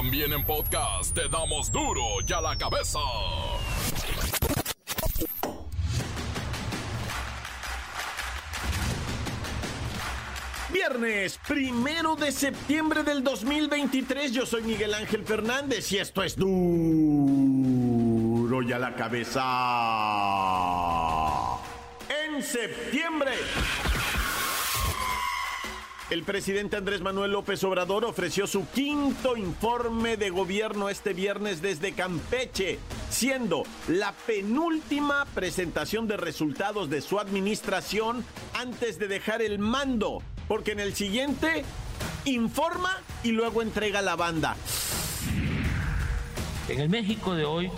También en podcast te damos duro y a la cabeza. Viernes primero de septiembre del 2023. Yo soy Miguel Ángel Fernández y esto es duro y a la cabeza. En septiembre. El presidente Andrés Manuel López Obrador ofreció su quinto informe de gobierno este viernes desde Campeche, siendo la penúltima presentación de resultados de su administración antes de dejar el mando, porque en el siguiente informa y luego entrega la banda. En el México de hoy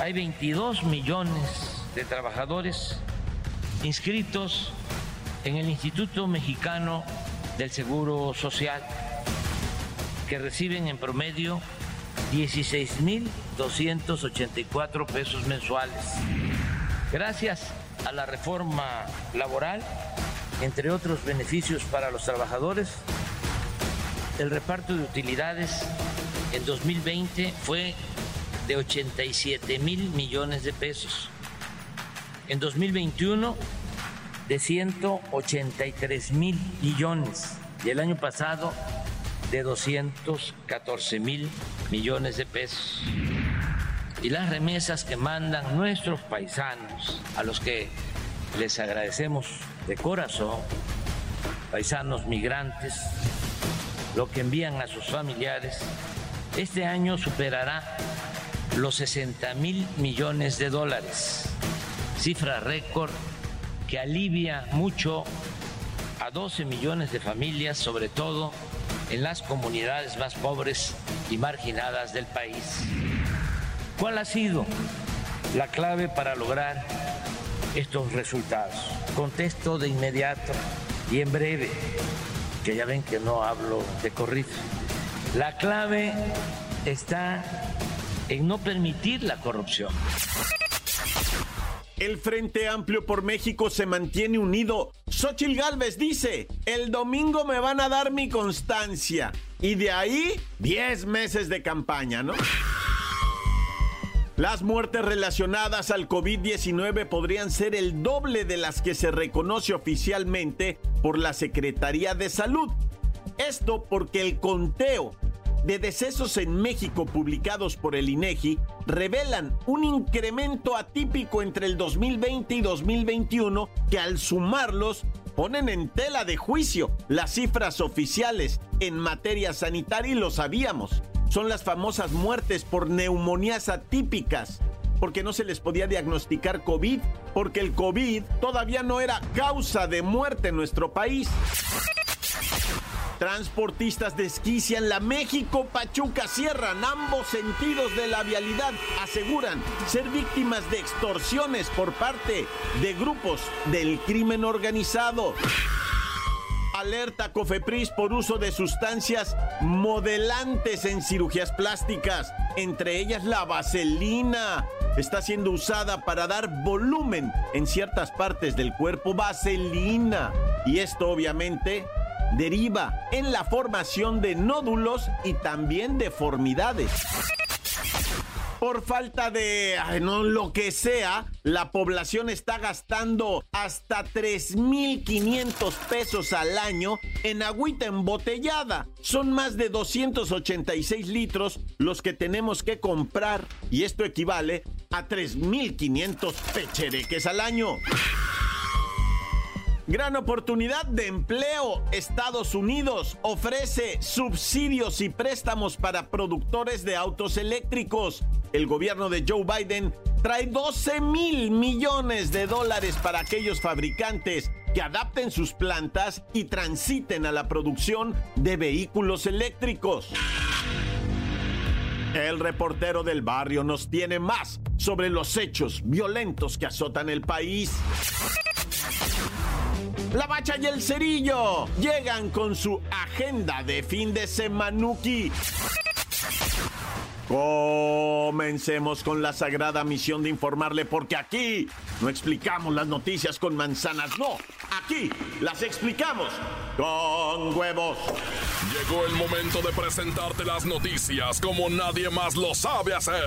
hay 22 millones de trabajadores inscritos en el Instituto Mexicano del Seguro Social, que reciben en promedio 16.284 pesos mensuales. Gracias a la reforma laboral, entre otros beneficios para los trabajadores, el reparto de utilidades en 2020 fue de 87 mil millones de pesos. En 2021 de 183 mil millones y el año pasado de 214 mil millones de pesos. Y las remesas que mandan nuestros paisanos, a los que les agradecemos de corazón, paisanos migrantes, lo que envían a sus familiares, este año superará los 60 mil millones de dólares, cifra récord que alivia mucho a 12 millones de familias, sobre todo en las comunidades más pobres y marginadas del país. ¿Cuál ha sido la clave para lograr estos resultados? Contesto de inmediato y en breve, que ya ven que no hablo de corrido. La clave está en no permitir la corrupción. El Frente Amplio por México se mantiene unido. Xochil Gálvez dice, el domingo me van a dar mi constancia. Y de ahí, 10 meses de campaña, ¿no? Las muertes relacionadas al COVID-19 podrían ser el doble de las que se reconoce oficialmente por la Secretaría de Salud. Esto porque el conteo de decesos en México publicados por el INEGI revelan un incremento atípico entre el 2020 y 2021 que al sumarlos ponen en tela de juicio las cifras oficiales en materia sanitaria y lo sabíamos. Son las famosas muertes por neumonías atípicas porque no se les podía diagnosticar COVID, porque el COVID todavía no era causa de muerte en nuestro país. Transportistas desquician la México-Pachuca cierran ambos sentidos de la vialidad. Aseguran ser víctimas de extorsiones por parte de grupos del crimen organizado. Alerta Cofepris por uso de sustancias modelantes en cirugías plásticas, entre ellas la vaselina. Está siendo usada para dar volumen en ciertas partes del cuerpo, vaselina. Y esto obviamente deriva en la formación de nódulos y también deformidades. Por falta de no, lo que sea, la población está gastando hasta 3.500 pesos al año en agüita embotellada. Son más de 286 litros los que tenemos que comprar y esto equivale a 3.500 pechereques al año. Gran oportunidad de empleo. Estados Unidos ofrece subsidios y préstamos para productores de autos eléctricos. El gobierno de Joe Biden trae 12 mil millones de dólares para aquellos fabricantes que adapten sus plantas y transiten a la producción de vehículos eléctricos. El reportero del barrio nos tiene más sobre los hechos violentos que azotan el país. La Bacha y el Cerillo llegan con su agenda de fin de semanuki. Comencemos con la sagrada misión de informarle porque aquí no explicamos las noticias con manzanas, no, aquí las explicamos con huevos. Llegó el momento de presentarte las noticias como nadie más lo sabe hacer.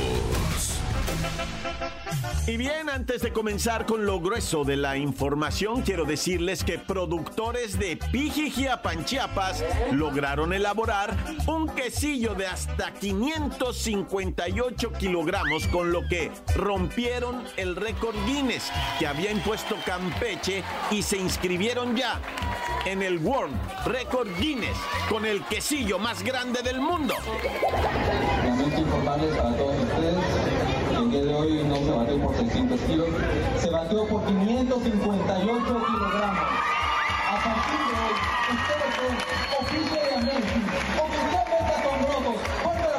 Y bien, antes de comenzar con lo grueso de la información, quiero decirles que productores de Pijijiapan, Chiapas, lograron elaborar un quesillo de hasta 558 kilogramos, con lo que rompieron el récord Guinness que había impuesto Campeche y se inscribieron ya en el World Record Guinness con el quesillo más grande del mundo. De hoy no se batió por 600 kilos, se batió por 558 kilogramos. A partir de hoy, ustedes son oficialmente, oficialmente asombrosos. Fuerte el.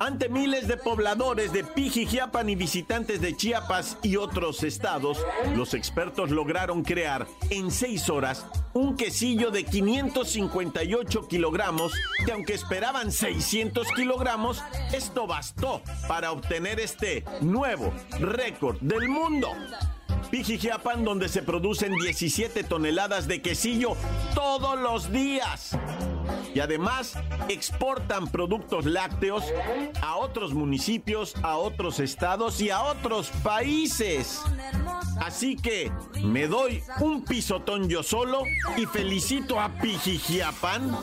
Ante miles de pobladores de Pijijiapan y visitantes de Chiapas y otros estados, los expertos lograron crear en seis horas un quesillo de 558 kilogramos que aunque esperaban 600 kilogramos, esto bastó para obtener este nuevo récord del mundo. Pijijiapan, donde se producen 17 toneladas de quesillo todos los días. Y además exportan productos lácteos a otros municipios, a otros estados y a otros países. Así que me doy un pisotón yo solo y felicito a Pijijiapan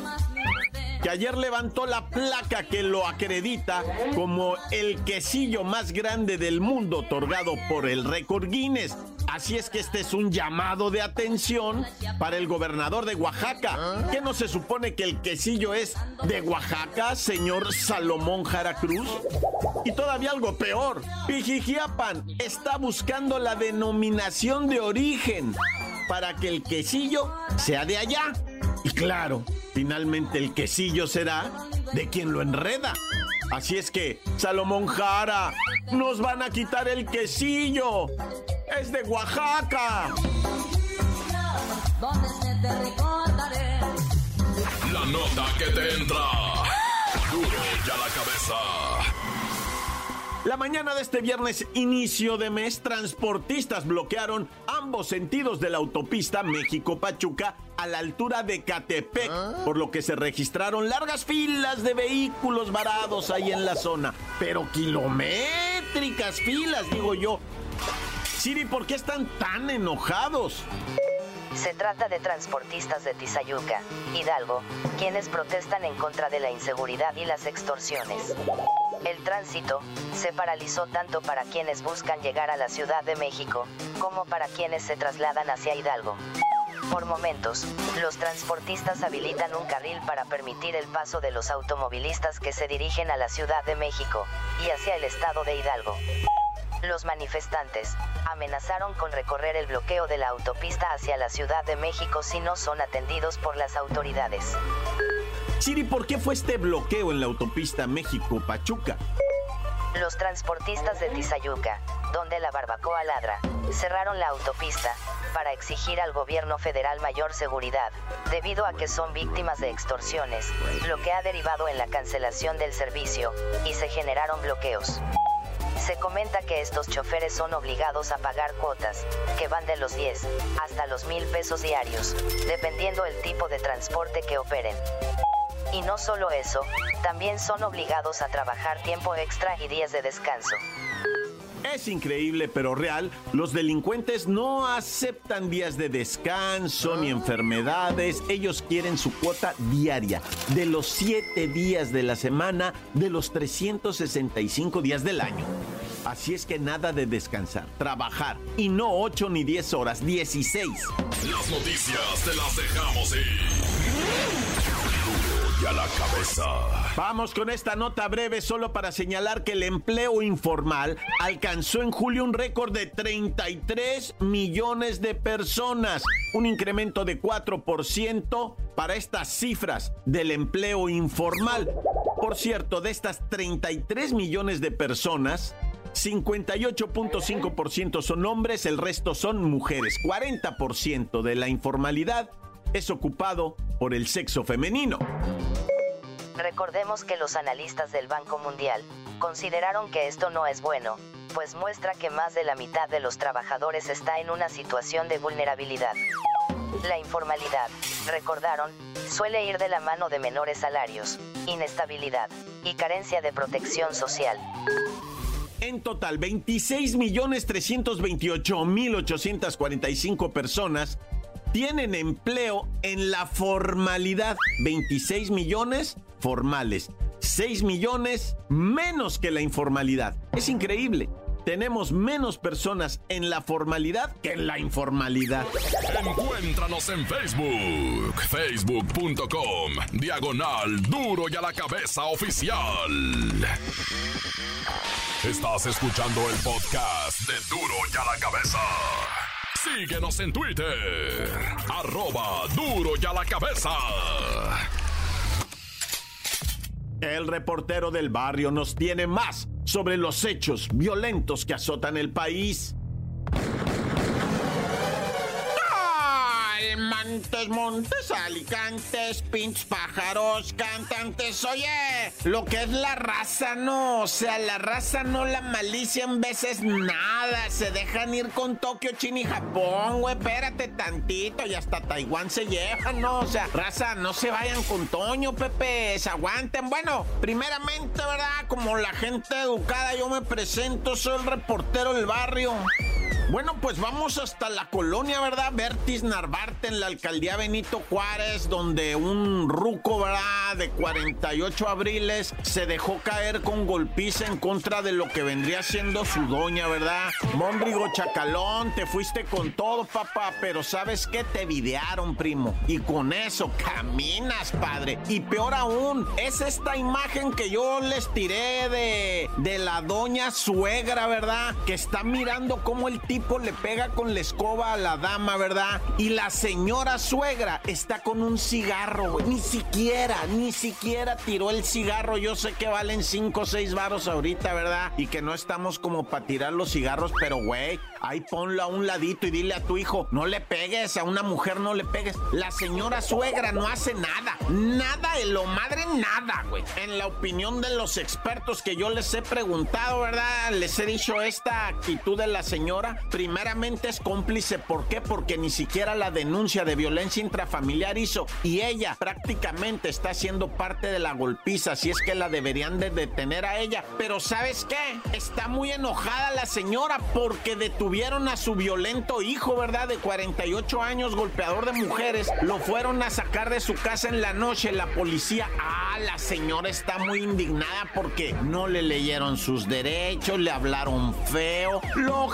que ayer levantó la placa que lo acredita como el quesillo más grande del mundo otorgado por el récord Guinness. Así es que este es un llamado de atención para el gobernador de Oaxaca. ¿Qué no se supone que el quesillo es de Oaxaca, señor Salomón Jara Cruz? Y todavía algo peor, Pijijiapan está buscando la denominación de origen para que el quesillo sea de allá. Y claro, finalmente el quesillo será de quien lo enreda. Así es que, Salomón Jara, nos van a quitar el quesillo. Es de Oaxaca. La nota que te entra. Duro ya la cabeza. La mañana de este viernes, inicio de mes, transportistas bloquearon ambos sentidos de la autopista México-Pachuca a la altura de Catepec, por lo que se registraron largas filas de vehículos varados ahí en la zona. Pero kilométricas filas, digo yo. Siri, ¿por qué están tan enojados? Se trata de transportistas de Tizayuca, Hidalgo, quienes protestan en contra de la inseguridad y las extorsiones. El tránsito se paralizó tanto para quienes buscan llegar a la Ciudad de México, como para quienes se trasladan hacia Hidalgo. Por momentos, los transportistas habilitan un carril para permitir el paso de los automovilistas que se dirigen a la Ciudad de México y hacia el estado de Hidalgo. Los manifestantes amenazaron con recorrer el bloqueo de la autopista hacia la Ciudad de México si no son atendidos por las autoridades. Siri, ¿por qué fue este bloqueo en la autopista México-Pachuca? Los transportistas de Tizayuca, donde la barbacoa ladra, cerraron la autopista para exigir al gobierno federal mayor seguridad, debido a que son víctimas de extorsiones, lo que ha derivado en la cancelación del servicio, y se generaron bloqueos. Se comenta que estos choferes son obligados a pagar cuotas, que van de los 10 hasta los mil pesos diarios, dependiendo el tipo de transporte que operen. Y no solo eso, también son obligados a trabajar tiempo extra y días de descanso. Es increíble pero real, los delincuentes no aceptan días de descanso ni enfermedades, ellos quieren su cuota diaria, de los 7 días de la semana, de los 365 días del año. Así es que nada de descansar, trabajar, y no 8 ni 10 horas, 16. Las noticias te las dejamos ir. Ya la cabeza. Vamos con esta nota breve solo para señalar que el empleo informal alcanzó en julio un récord de 33 millones de personas, un incremento de 4% para estas cifras del empleo informal. Por cierto, de estas 33 millones de personas, 58.5% son hombres, el resto son mujeres. 40% de la informalidad es ocupado por el sexo femenino. Recordemos que los analistas del Banco Mundial consideraron que esto no es bueno, pues muestra que más de la mitad de los trabajadores está en una situación de vulnerabilidad. La informalidad, recordaron, suele ir de la mano de menores salarios, inestabilidad y carencia de protección social. En total, 26.328.845 personas tienen empleo en la formalidad. 26 millones formales. 6 millones menos que la informalidad. Es increíble. Tenemos menos personas en la formalidad que en la informalidad. Encuéntranos en Facebook, facebook.com, diagonal duro y a la cabeza oficial. Estás escuchando el podcast de duro y a la cabeza. Síguenos en Twitter, arroba duro y a la cabeza. El reportero del barrio nos tiene más sobre los hechos violentos que azotan el país. Montes, montes, alicantes, pinches pájaros, cantantes. Oye, lo que es la raza, no. O sea, la raza no, la malicia en veces nada. Se dejan ir con Tokio, China y Japón, güey. Espérate tantito y hasta Taiwán se llevan, ¿no? O sea, raza, no se vayan con Toño, Pepe. Se aguanten. Bueno, primeramente, ¿verdad? Como la gente educada, yo me presento, soy el reportero del barrio. Bueno, pues vamos hasta la colonia, ¿verdad? Vertis Narvarte en la alcaldía Benito Juárez, donde un ruco, ¿verdad? De 48 abriles se dejó caer con golpiza en contra de lo que vendría siendo su doña, ¿verdad? Móndrigo Chacalón, te fuiste con todo, papá, pero ¿sabes qué? Te videaron, primo. Y con eso caminas, padre. Y peor aún, es esta imagen que yo les tiré de, de la doña suegra, ¿verdad? Que está mirando cómo el tipo le pega con la escoba a la dama, ¿verdad? Y la señora suegra está con un cigarro, güey. Ni siquiera, ni siquiera tiró el cigarro. Yo sé que valen 5 o 6 varos ahorita, ¿verdad? Y que no estamos como para tirar los cigarros, pero güey, ahí ponlo a un ladito y dile a tu hijo, no le pegues, a una mujer no le pegues. La señora suegra no hace nada, nada de lo madre, nada, güey. En la opinión de los expertos que yo les he preguntado, ¿verdad? Les he dicho esta actitud de la señora primeramente es cómplice. ¿Por qué? Porque ni siquiera la denuncia de violencia intrafamiliar hizo. Y ella prácticamente está siendo parte de la golpiza. Si es que la deberían de detener a ella. Pero ¿sabes qué? Está muy enojada la señora porque detuvieron a su violento hijo, ¿verdad? De 48 años, golpeador de mujeres. Lo fueron a sacar de su casa en la noche. La policía... Ah, la señora está muy indignada porque no le leyeron sus derechos, le hablaron feo, lo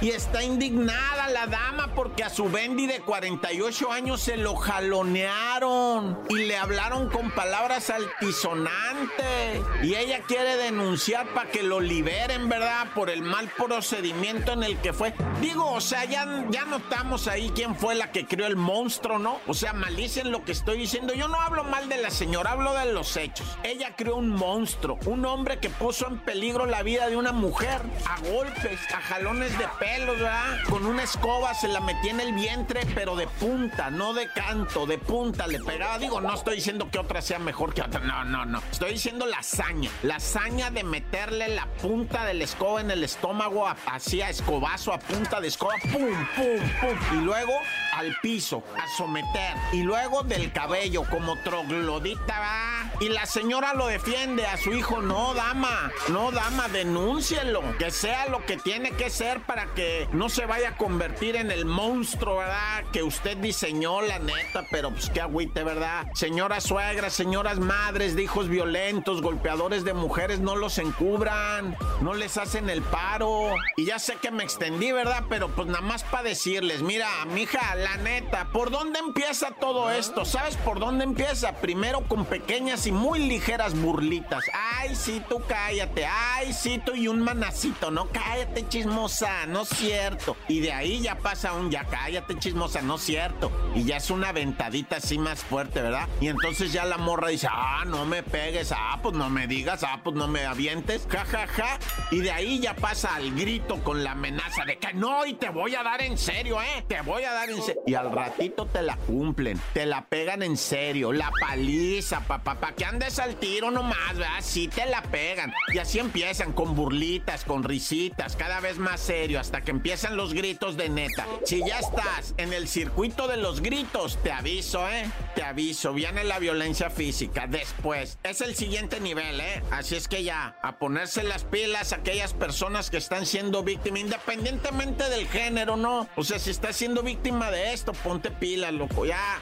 y está indignada la dama porque a su Bendy de 48 años se lo jalonearon y le hablaron con palabras altisonantes. Y ella quiere denunciar para que lo liberen, ¿verdad? Por el mal procedimiento en el que fue. Digo, o sea, ya, ya notamos ahí quién fue la que creó el monstruo, ¿no? O sea, malicen lo que estoy diciendo. Yo no hablo mal de la señora, hablo de los hechos. Ella creó un monstruo, un hombre que puso en peligro la vida de una mujer a golpe a jalones de pelos, ¿verdad? Con una escoba se la metía en el vientre, pero de punta, no de canto, de punta le pegaba. Digo, no estoy diciendo que otra sea mejor que otra, no, no, no. Estoy diciendo la hazaña, la hazaña de meterle la punta de la escoba en el estómago, hacía escobazo a punta de escoba, pum, pum, pum. Y luego al piso, a someter. Y luego del cabello, como troglodita, va. Y la señora lo defiende a su hijo. No, dama, no, dama, denúncielo. Que sea lo que tiene que ser para que no se vaya a convertir en el monstruo, ¿verdad? Que usted diseñó, la neta, pero pues qué agüite, ¿verdad? Señoras suegras, señoras madres de hijos violentos, golpeadores de mujeres, no los encubran, no les hacen el paro. Y ya sé que me extendí, ¿verdad? Pero pues nada más para decirles, mira, mija, la neta, ¿por dónde empieza todo esto? ¿Sabes por dónde empieza? Primero con pequeñas y muy ligeras burlitas. Ay, sí, tú cállate. Ay, sí, tú y un manacito. No, cállate, chismosa. No es cierto. Y de ahí ya pasa un ya cállate, chismosa. No es cierto. y ya es una ventadita así más fuerte, ¿verdad? Y entonces ya la morra dice, ah, no me pegues, ah, pues no me digas, ah, pues no me avientes, ja, ja, ja. Y de ahí ya pasa al grito con la amenaza de que no, y te voy a dar en serio, ¿eh? Te voy a dar en serio. Y al ratito te la cumplen, te la pegan en serio, la paliza, papá, pa, que andes al tiro nomás, ¿verdad? Sí te la pegan. Y así empiezan con burlitas, con risitas, cada vez más serio, hasta que empiezan los gritos de neta. Si ya estás en el circuito de los gritos, te aviso, ¿eh? Te aviso, viene la violencia física después. Es el siguiente nivel, ¿eh? Así es que ya, a ponerse las pilas aquellas personas que están siendo víctimas, independientemente del género, ¿no? O sea, si estás siendo víctima de esto, ponte pilas, loco, ya.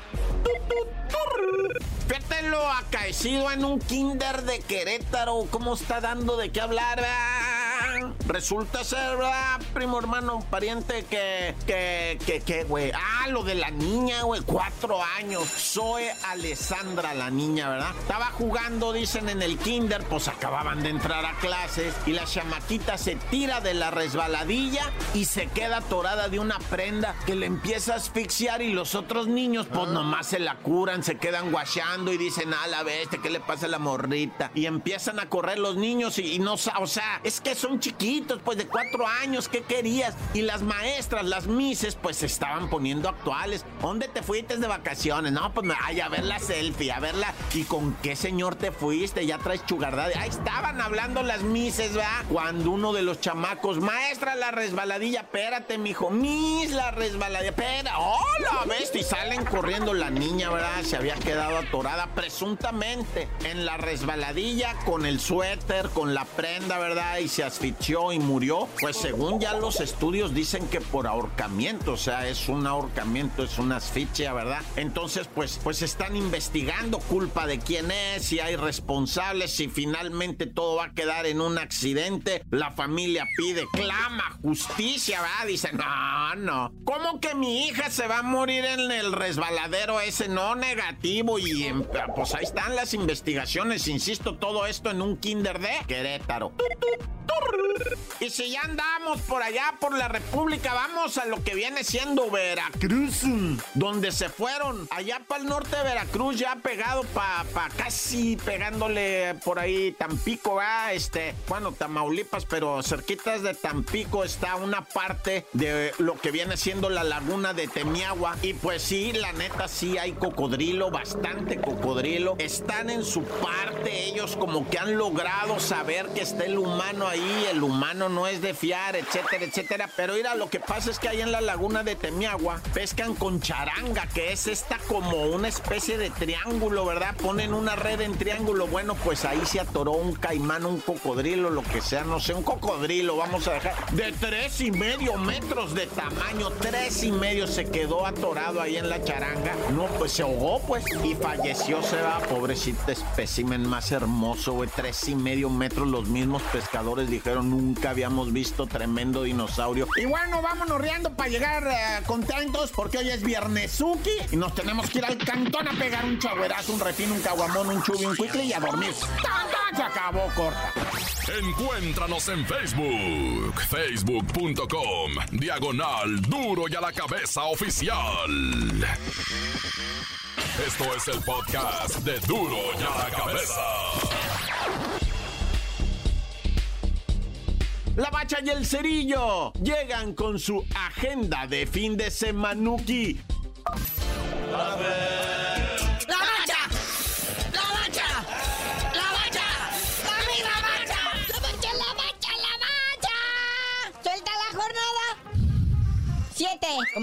Fíjate lo acaecido en un kinder de Querétaro, cómo está dando de qué hablar, Resulta ser, ¿verdad? Primo hermano, pariente que, que, que, que, güey. Ah, lo de la niña, güey. Cuatro años. Zoe Alessandra, la niña, ¿verdad? Estaba jugando, dicen, en el kinder, pues acababan de entrar a clases. Y la chamaquita se tira de la resbaladilla y se queda atorada de una prenda que le empieza a asfixiar. Y los otros niños, pues nomás se la curan, se quedan guachando y dicen, ah, la bestia, ¿qué le pasa a la morrita? Y empiezan a correr los niños y, y no, o sea, es que son chiquitos, pues de cuatro años, ¿qué querías? Y las maestras, las mises, pues se estaban poniendo actuales. ¿Dónde te fuiste de vacaciones? No, pues ay, a ver la selfie, a verla. ¿Y con qué señor te fuiste? Ya traes chugardad. Ahí estaban hablando las mises, ¿verdad? Cuando uno de los chamacos, maestra, la resbaladilla, espérate, mijo, mis, la resbaladilla, espera, hola, salen corriendo la niña, ¿verdad? Se había quedado atorada presuntamente en la resbaladilla con el suéter, con la prenda, ¿verdad? Y se asfixió y murió. Pues según ya los estudios dicen que por ahorcamiento, o sea, es un ahorcamiento, es una asfixia, ¿verdad? Entonces, pues, pues están investigando culpa de quién es, si hay responsables, si finalmente todo va a quedar en un accidente. La familia pide, clama justicia, ¿verdad? Dice, no, no. ¿Cómo que mi hija se va a morir en el resbaladero ese? No, negativo. Y pues ahí están las investigaciones, insisto, todo esto en un kinder de Querétaro. Y si ya andamos por allá, por la República, vamos a lo que viene siendo Veracruz, donde se fueron allá para el norte de Veracruz, ya pegado para pa casi pegándole por ahí Tampico, ¿verdad? Este, bueno, Tamaulipas, pero cerquitas de Tampico está una parte de lo que viene siendo la laguna de Temiagua. Y pues sí, la neta, sí hay cocodrilo, bastante cocodrilo. Están en su parte, ellos como que han logrado saber que está el humano ahí, el humano no es de fiar, etcétera, etcétera. Pero mira, lo que pasa es que ahí en la laguna de Temiagua pescan con charanga, que es esta como una especie de triángulo, ¿verdad? Ponen una red en triángulo. Bueno, pues ahí se atoró un caimán, un cocodrilo, lo que sea, no sé, un cocodrilo, vamos a dejar, de tres y medio metros de tamaño, tres y medio se quedó atorado ahí en la charanga. No, pues se ahogó, pues, y falleció, se va, pobrecito espécimen más hermoso, güey, tres y medio metros. Los mismos pescadores dijeron, nunca habíamos visto tremendo dinosaurio. Y bueno, vámonos riendo para llegar eh, contentos, porque hoy es Viernesuki y nos tenemos que ir al cantón a pegar un chagüerazo, un refino, un caguamón, un chubi, un cuicle y a dormir. Se acabó, corta. Encuéntranos en Facebook, facebook.com, diagonal duro y a la cabeza oficial. Esto es el podcast de duro y a la cabeza. La Bacha y el Cerillo llegan con su agenda de fin de semanuki.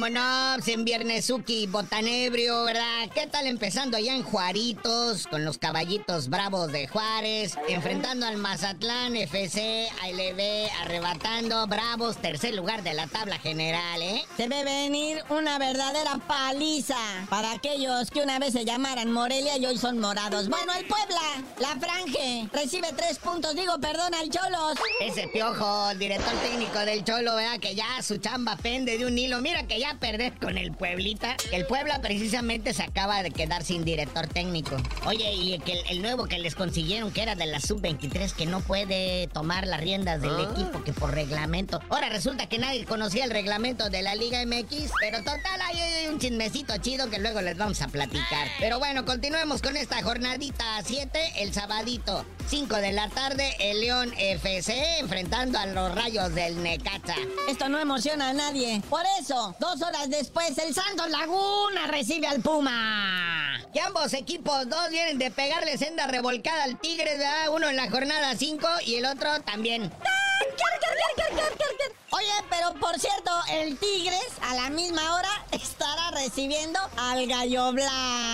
Como no, pues, en Viernesuki, botanebrio, ¿verdad? ¿Qué tal empezando allá en Juaritos, con los caballitos bravos de Juárez, enfrentando al Mazatlán FC, ALB, arrebatando bravos, tercer lugar de la tabla general, ¿eh? Se ve venir una verdadera paliza para aquellos que una vez se llamaran Morelia y hoy son morados. Bueno, el Puebla, la Franje, recibe tres puntos, digo, perdón, al Cholos. Ese piojo, el director técnico del Cholo, ¿verdad? Que ya su chamba pende de un hilo. Mira, que ya perder con el Pueblita. El Puebla precisamente se acaba de quedar sin director técnico. Oye, y el, que- el nuevo que les consiguieron, que era de la sub-23, que no puede tomar las riendas del equipo, que por reglamento. Ahora resulta que nadie conocía el reglamento de la Liga MX, pero total, ahí hay un chismecito chido que luego les vamos a platicar. Pero bueno, continuemos con esta jornadita 7, el sabadito. 5 de la tarde, el León FC enfrentando a los rayos del Necaxa. Esto no emociona a nadie. Por eso, dos horas después, el Santos Laguna recibe al Puma. Y ambos equipos, dos vienen de pegarle senda revolcada al Tigres, ¿verdad? Uno en la jornada 5 y el otro también. Oye, pero por cierto, el Tigres a la misma hora estará recibiendo al Gallo Blanco.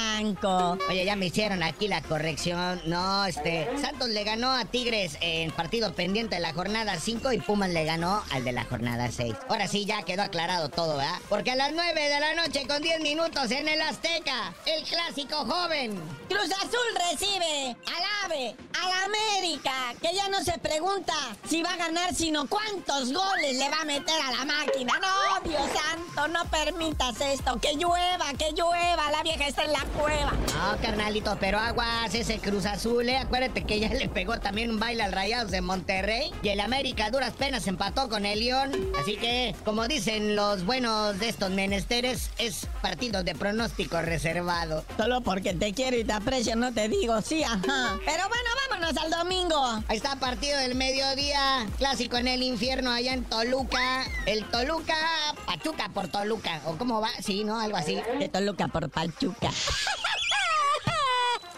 Oye, ya me hicieron aquí la corrección. No, este, Santos le ganó a Tigres en partido pendiente de la jornada 5 y Pumas le ganó al de la jornada 6. Ahora sí, ya quedó aclarado todo, ¿verdad? Porque a las 9 de la noche con 10 minutos en el Azteca, el clásico joven. Cruz Azul recibe al AVE, al América, que ya no se pregunta si va a ganar, sino cuántos goles le va a meter a la máquina. No, Dios santo, no permitas esto, que llueva, que llueva, la vieja está en la cueva. No, carnalito, pero aguas ese Cruz Azul, ¿eh? Acuérdate que ya le pegó también un baile al Rayados de Monterrey. Y el América a duras penas empató con el León. Así que, como dicen los buenos de estos menesteres, es partido de pronóstico reservado. Solo porque te quiero y te aprecio, no te digo sí, ajá. Pero bueno, vámonos al domingo. Ahí está partido del mediodía, clásico en el infierno allá en Toluca. El Toluca, Pachuca por Toluca. ¿O cómo va? Sí, ¿no? Algo así. De Toluca por Pachuca.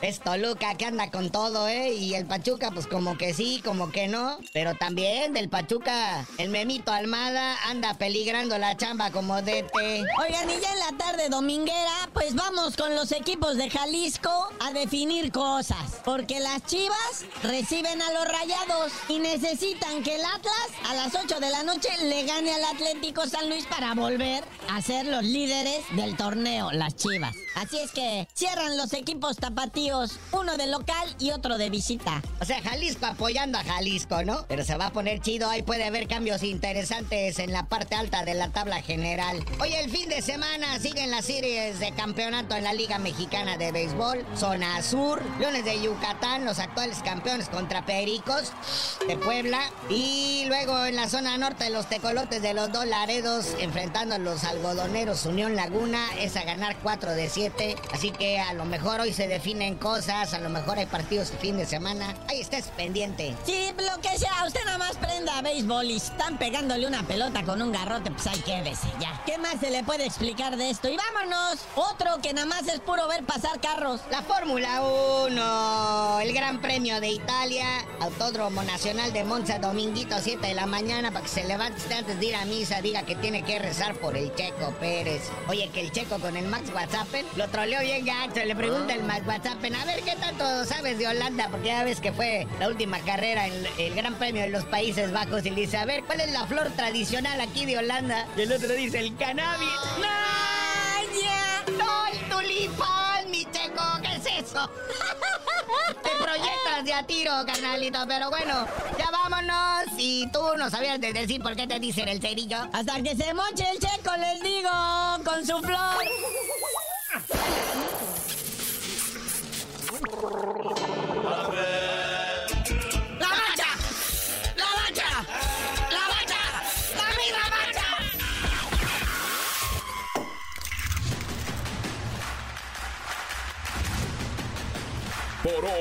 Es Toluca que anda con todo, ¿eh? Y el Pachuca, pues como que sí, como que no. Pero también del Pachuca, el memito Almada anda peligrando la chamba como DT. Oigan, y ya en la tarde dominguera, pues vamos con los equipos de Jalisco a definir cosas. Porque las Chivas reciben a los Rayados y necesitan que el Atlas a las 8 de la noche le gane al Atlético San Luis para volver a ser los líderes del torneo, las Chivas. Así es que cierran los equipos tapatíos, uno de local y otro de visita. O sea, Jalisco apoyando a Jalisco, ¿no? Pero se va a poner chido, ahí puede haber cambios interesantes en la parte alta de la tabla general. Hoy el fin de semana siguen las series de campeonato en la Liga Mexicana de Béisbol. Zona Sur, Leones de Yucatán, los actuales campeones contra Pericos de Puebla. Y luego en la zona norte los tecolotes de los dos Laredos enfrentando a los algodoneros Unión Laguna. Es a ganar 4 de 7. Así que a lo mejor hoy se definen cosas, a lo mejor hay partidos el fin de semana. Ahí estés pendiente. Sí, lo que sea, usted nada más prenda a béisbol y están pegándole una pelota con un garrote, pues ahí quédese ya. ¿Qué más se le puede explicar de esto? Y vámonos, otro que nada más es puro ver pasar carros. La Fórmula 1, el Gran Premio de Italia, Autódromo Nacional de Monza, dominguito 7 de la mañana, para que se levante usted antes de ir a misa, diga que tiene que rezar por el Checo Pérez. Oye, que el Checo con el Max Whatsappen lo troleó bien gacho, le pregunta el Max A ver qué tanto sabes de Holanda, porque ya ves que fue la última carrera en el Gran Premio de los Países Bajos, y dice, a ver, ¿cuál es la flor tradicional aquí de Holanda? Y el otro dice, el cannabis. ¡Vaya! ¡No, el tulipán, mi Checo! ¿Qué es eso? Te proyectas de a tiro, carnalito, pero bueno, ya vámonos. Y tú no sabías de decir por qué te dicen el cerillo. Hasta que se moche el checo, les digo, con su flor.